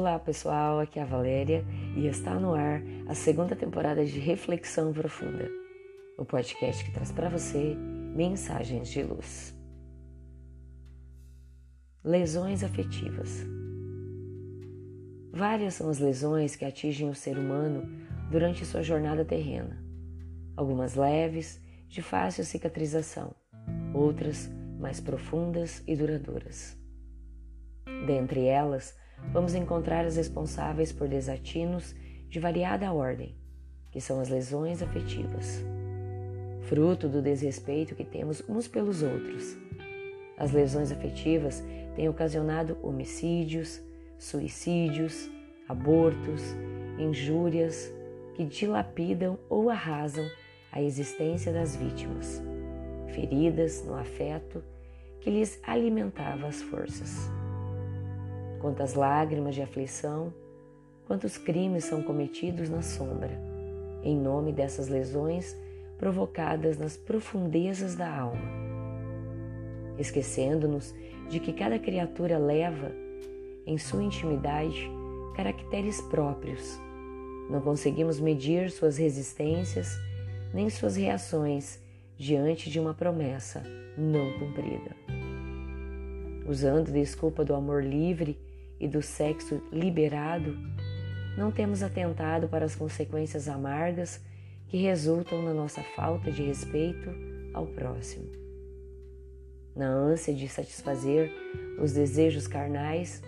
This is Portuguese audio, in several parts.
Olá pessoal, aqui é a Valéria e está no ar a segunda temporada de Reflexão Profunda, o podcast que traz para você mensagens de luz. Lesões afetivas. Várias são as lesões que atingem o ser humano durante sua jornada terrena. Algumas leves, de fácil cicatrização, outras mais profundas e duradouras. Dentre elas, vamos encontrar as responsáveis por desatinos de variada ordem, que são as lesões afetivas, fruto do desrespeito que temos uns pelos outros. As lesões afetivas têm ocasionado homicídios, suicídios, abortos, injúrias que dilapidam ou arrasam a existência das vítimas, feridas no afeto que lhes alimentava as forças quantas lágrimas de aflição, quantos crimes são cometidos na sombra, em nome dessas lesões provocadas nas profundezas da alma. Esquecendo-nos de que cada criatura leva em sua intimidade caracteres próprios. Não conseguimos medir suas resistências nem suas reações diante de uma promessa não cumprida. Usando desculpa do amor livre e do sexo liberado, não temos atentado para as consequências amargas que resultam na nossa falta de respeito ao próximo. Na ânsia de satisfazer os desejos carnais,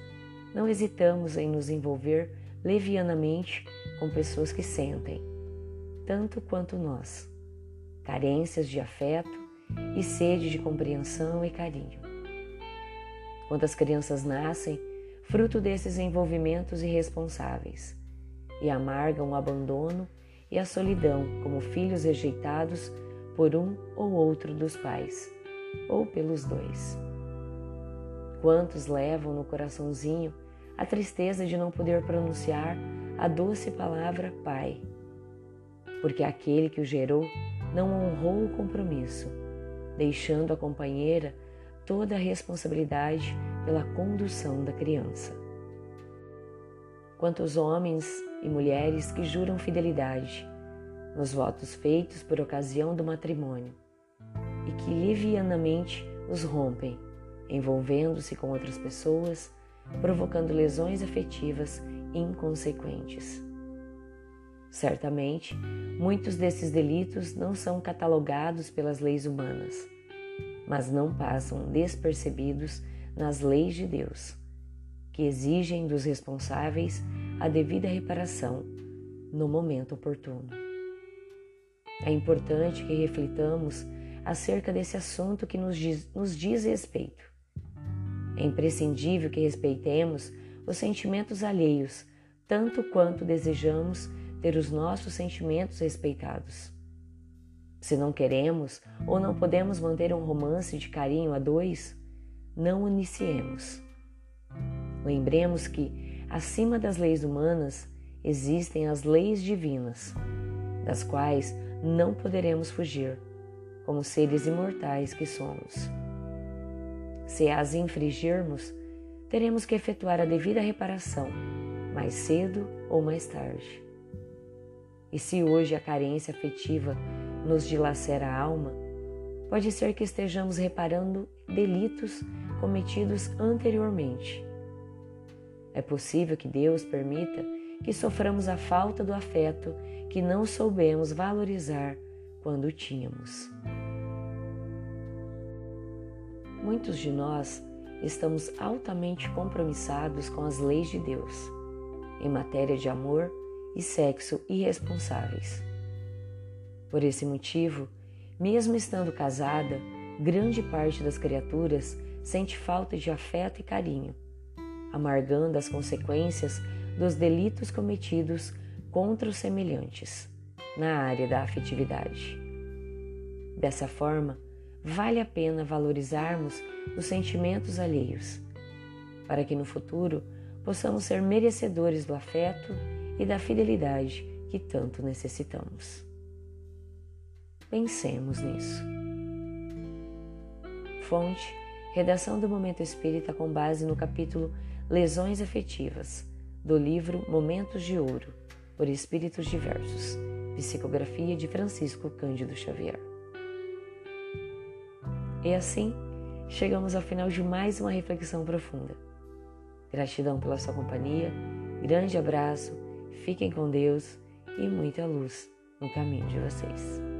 não hesitamos em nos envolver levianamente com pessoas que sentem, tanto quanto nós, carências de afeto e sede de compreensão e carinho. Quantas crianças nascem fruto desses envolvimentos irresponsáveis, e amargam o abandono e a solidão como filhos rejeitados por um ou outro dos pais, ou pelos dois. Quantos levam no coraçãozinho a tristeza de não poder pronunciar a doce palavra Pai, porque aquele que o gerou não honrou o compromisso, deixando a companheira toda a responsabilidade pela condução da criança. Quantos homens e mulheres que juram fidelidade nos votos feitos por ocasião do matrimônio e que levianamente os rompem, envolvendo-se com outras pessoas, provocando lesões afetivas inconsequentes. Certamente, muitos desses delitos não são catalogados pelas leis humanas mas não passam despercebidos nas leis de Deus, que exigem dos responsáveis a devida reparação no momento oportuno. É importante que reflitamos acerca desse assunto que nos diz, nos diz respeito. É imprescindível que respeitemos os sentimentos alheios, tanto quanto desejamos ter os nossos sentimentos respeitados. Se não queremos ou não podemos manter um romance de carinho a dois, não iniciemos. Lembremos que, acima das leis humanas, existem as leis divinas, das quais não poderemos fugir, como seres imortais que somos. Se as infringirmos, teremos que efetuar a devida reparação, mais cedo ou mais tarde. E se hoje a carência afetiva nos dilacera a alma, pode ser que estejamos reparando delitos cometidos anteriormente. É possível que Deus permita que soframos a falta do afeto que não soubemos valorizar quando tínhamos. Muitos de nós estamos altamente compromissados com as leis de Deus em matéria de amor e sexo irresponsáveis. Por esse motivo, mesmo estando casada, grande parte das criaturas sente falta de afeto e carinho, amargando as consequências dos delitos cometidos contra os semelhantes na área da afetividade. Dessa forma, vale a pena valorizarmos os sentimentos alheios, para que no futuro possamos ser merecedores do afeto e da fidelidade que tanto necessitamos. Pensemos nisso. Fonte: Redação do Momento Espírita com base no capítulo Lesões Afetivas, do livro Momentos de Ouro, por Espíritos Diversos, psicografia de Francisco Cândido Xavier. E assim, chegamos ao final de mais uma reflexão profunda. Gratidão pela sua companhia, grande abraço, fiquem com Deus e muita luz no caminho de vocês.